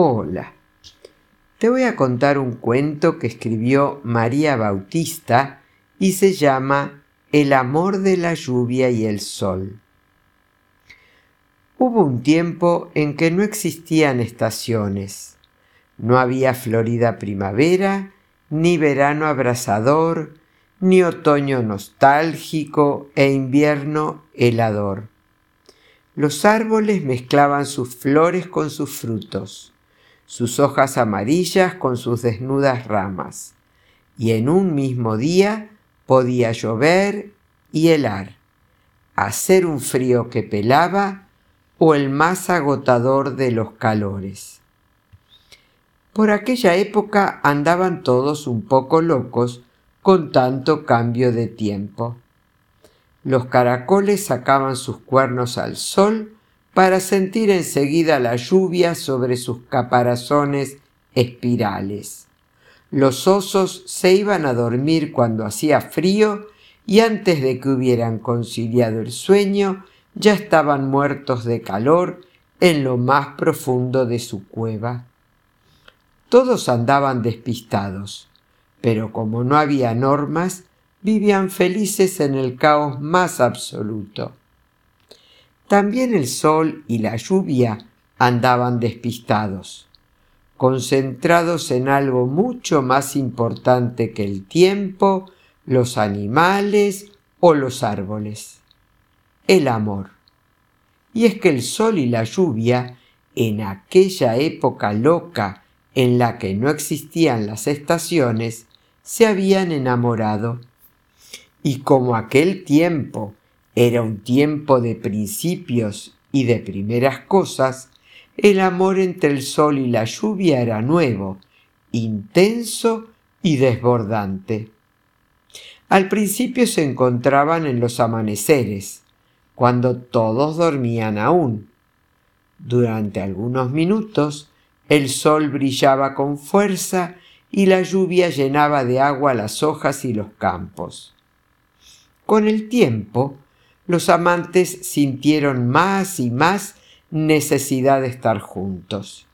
Hola. Te voy a contar un cuento que escribió María Bautista y se llama El amor de la lluvia y el sol. Hubo un tiempo en que no existían estaciones. No había florida primavera, ni verano abrasador, ni otoño nostálgico e invierno helador. Los árboles mezclaban sus flores con sus frutos sus hojas amarillas con sus desnudas ramas, y en un mismo día podía llover y helar, hacer un frío que pelaba o el más agotador de los calores. Por aquella época andaban todos un poco locos con tanto cambio de tiempo. Los caracoles sacaban sus cuernos al sol para sentir enseguida la lluvia sobre sus caparazones espirales. Los osos se iban a dormir cuando hacía frío y antes de que hubieran conciliado el sueño ya estaban muertos de calor en lo más profundo de su cueva. Todos andaban despistados, pero como no había normas, vivían felices en el caos más absoluto. También el sol y la lluvia andaban despistados, concentrados en algo mucho más importante que el tiempo, los animales o los árboles, el amor. Y es que el sol y la lluvia, en aquella época loca en la que no existían las estaciones, se habían enamorado. Y como aquel tiempo era un tiempo de principios y de primeras cosas, el amor entre el sol y la lluvia era nuevo, intenso y desbordante. Al principio se encontraban en los amaneceres, cuando todos dormían aún. Durante algunos minutos el sol brillaba con fuerza y la lluvia llenaba de agua las hojas y los campos. Con el tiempo, los amantes sintieron más y más necesidad de estar juntos.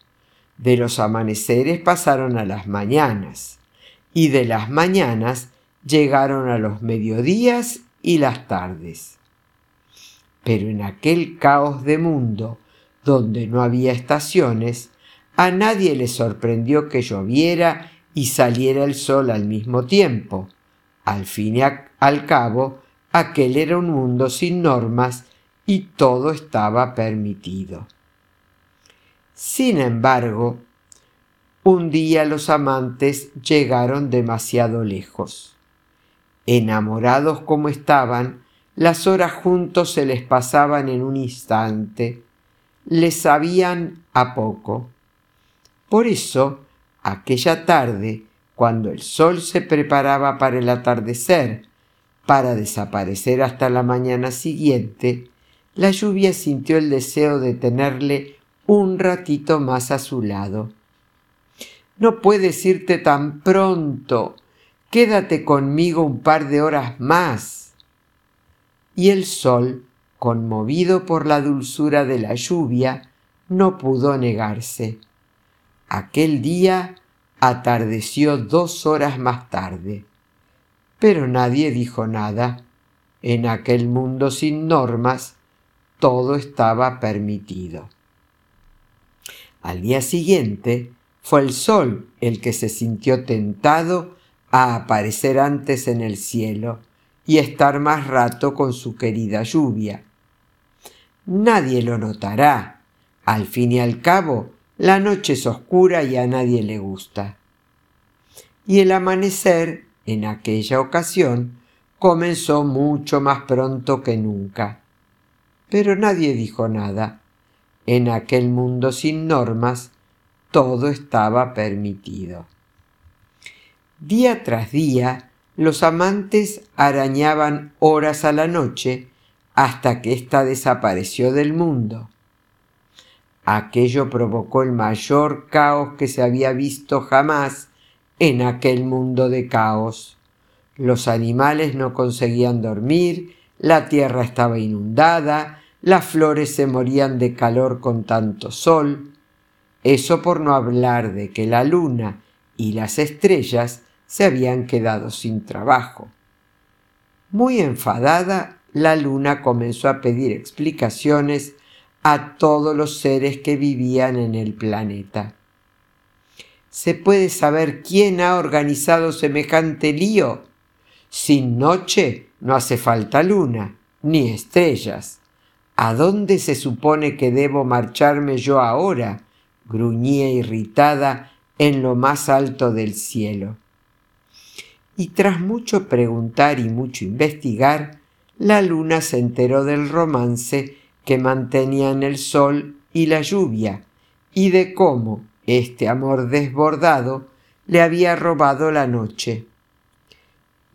De los amaneceres pasaron a las mañanas y de las mañanas llegaron a los mediodías y las tardes. Pero en aquel caos de mundo donde no había estaciones, a nadie le sorprendió que lloviera y saliera el sol al mismo tiempo. Al fin y al cabo, aquel era un mundo sin normas y todo estaba permitido. Sin embargo, un día los amantes llegaron demasiado lejos. Enamorados como estaban, las horas juntos se les pasaban en un instante, les sabían a poco. Por eso, aquella tarde, cuando el sol se preparaba para el atardecer, para desaparecer hasta la mañana siguiente, la lluvia sintió el deseo de tenerle un ratito más a su lado. No puedes irte tan pronto. Quédate conmigo un par de horas más. Y el sol, conmovido por la dulzura de la lluvia, no pudo negarse. Aquel día atardeció dos horas más tarde pero nadie dijo nada. En aquel mundo sin normas, todo estaba permitido. Al día siguiente fue el sol el que se sintió tentado a aparecer antes en el cielo y estar más rato con su querida lluvia. Nadie lo notará. Al fin y al cabo, la noche es oscura y a nadie le gusta. Y el amanecer en aquella ocasión comenzó mucho más pronto que nunca. Pero nadie dijo nada. En aquel mundo sin normas, todo estaba permitido. Día tras día, los amantes arañaban horas a la noche hasta que ésta desapareció del mundo. Aquello provocó el mayor caos que se había visto jamás en aquel mundo de caos. Los animales no conseguían dormir, la tierra estaba inundada, las flores se morían de calor con tanto sol. Eso por no hablar de que la luna y las estrellas se habían quedado sin trabajo. Muy enfadada, la luna comenzó a pedir explicaciones a todos los seres que vivían en el planeta. ¿Se puede saber quién ha organizado semejante lío? Sin noche no hace falta luna, ni estrellas. ¿A dónde se supone que debo marcharme yo ahora? gruñía irritada en lo más alto del cielo. Y tras mucho preguntar y mucho investigar, la luna se enteró del romance que mantenían el sol y la lluvia, y de cómo este amor desbordado le había robado la noche.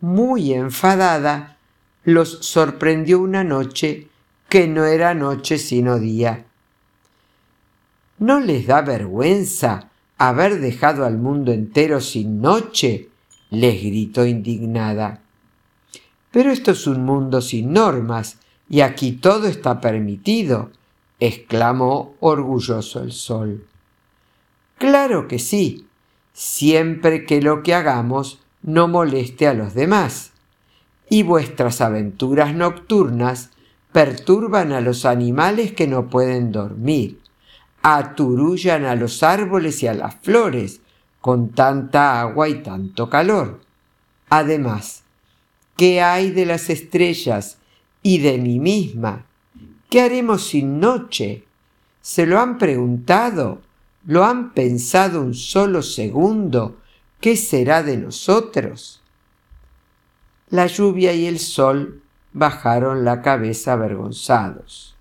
Muy enfadada, los sorprendió una noche que no era noche sino día. ¿No les da vergüenza haber dejado al mundo entero sin noche? les gritó indignada. Pero esto es un mundo sin normas, y aquí todo está permitido, exclamó orgulloso el sol. Claro que sí, siempre que lo que hagamos no moleste a los demás. Y vuestras aventuras nocturnas perturban a los animales que no pueden dormir, aturullan a los árboles y a las flores con tanta agua y tanto calor. Además, ¿qué hay de las estrellas y de mí misma? ¿Qué haremos sin noche? ¿Se lo han preguntado? ¿Lo han pensado un solo segundo? ¿Qué será de nosotros? La lluvia y el sol bajaron la cabeza avergonzados.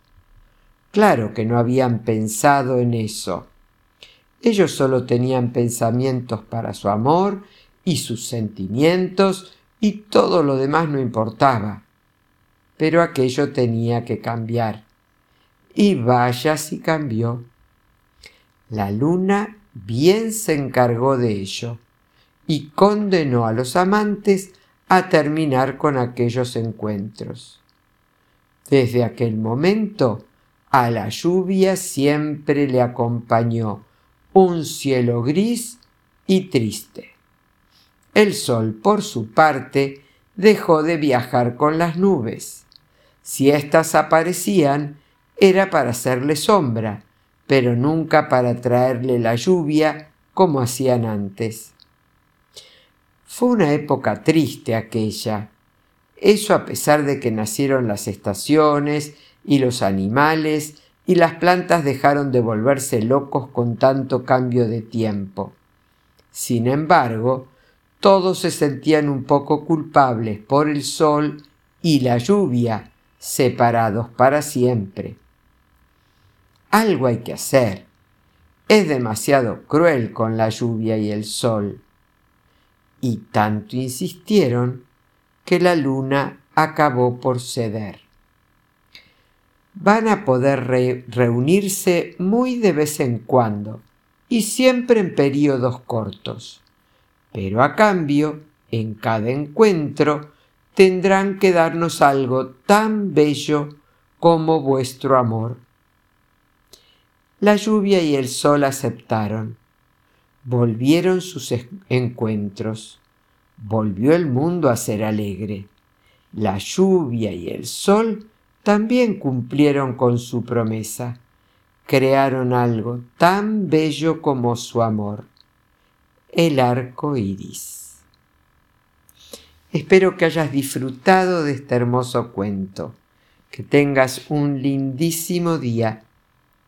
Claro que no habían pensado en eso. Ellos solo tenían pensamientos para su amor y sus sentimientos y todo lo demás no importaba. Pero aquello tenía que cambiar. Y vaya si cambió. La luna bien se encargó de ello y condenó a los amantes a terminar con aquellos encuentros. Desde aquel momento a la lluvia siempre le acompañó un cielo gris y triste. El sol, por su parte, dejó de viajar con las nubes. Si éstas aparecían, era para hacerle sombra, pero nunca para traerle la lluvia como hacían antes. Fue una época triste aquella. Eso a pesar de que nacieron las estaciones y los animales y las plantas dejaron de volverse locos con tanto cambio de tiempo. Sin embargo, todos se sentían un poco culpables por el sol y la lluvia, separados para siempre. Algo hay que hacer. Es demasiado cruel con la lluvia y el sol. Y tanto insistieron que la luna acabó por ceder van a poder reunirse muy de vez en cuando y siempre en periodos cortos. Pero a cambio, en cada encuentro, tendrán que darnos algo tan bello como vuestro amor. La lluvia y el sol aceptaron. Volvieron sus encuentros. Volvió el mundo a ser alegre. La lluvia y el sol también cumplieron con su promesa. Crearon algo tan bello como su amor, el arco iris. Espero que hayas disfrutado de este hermoso cuento. Que tengas un lindísimo día.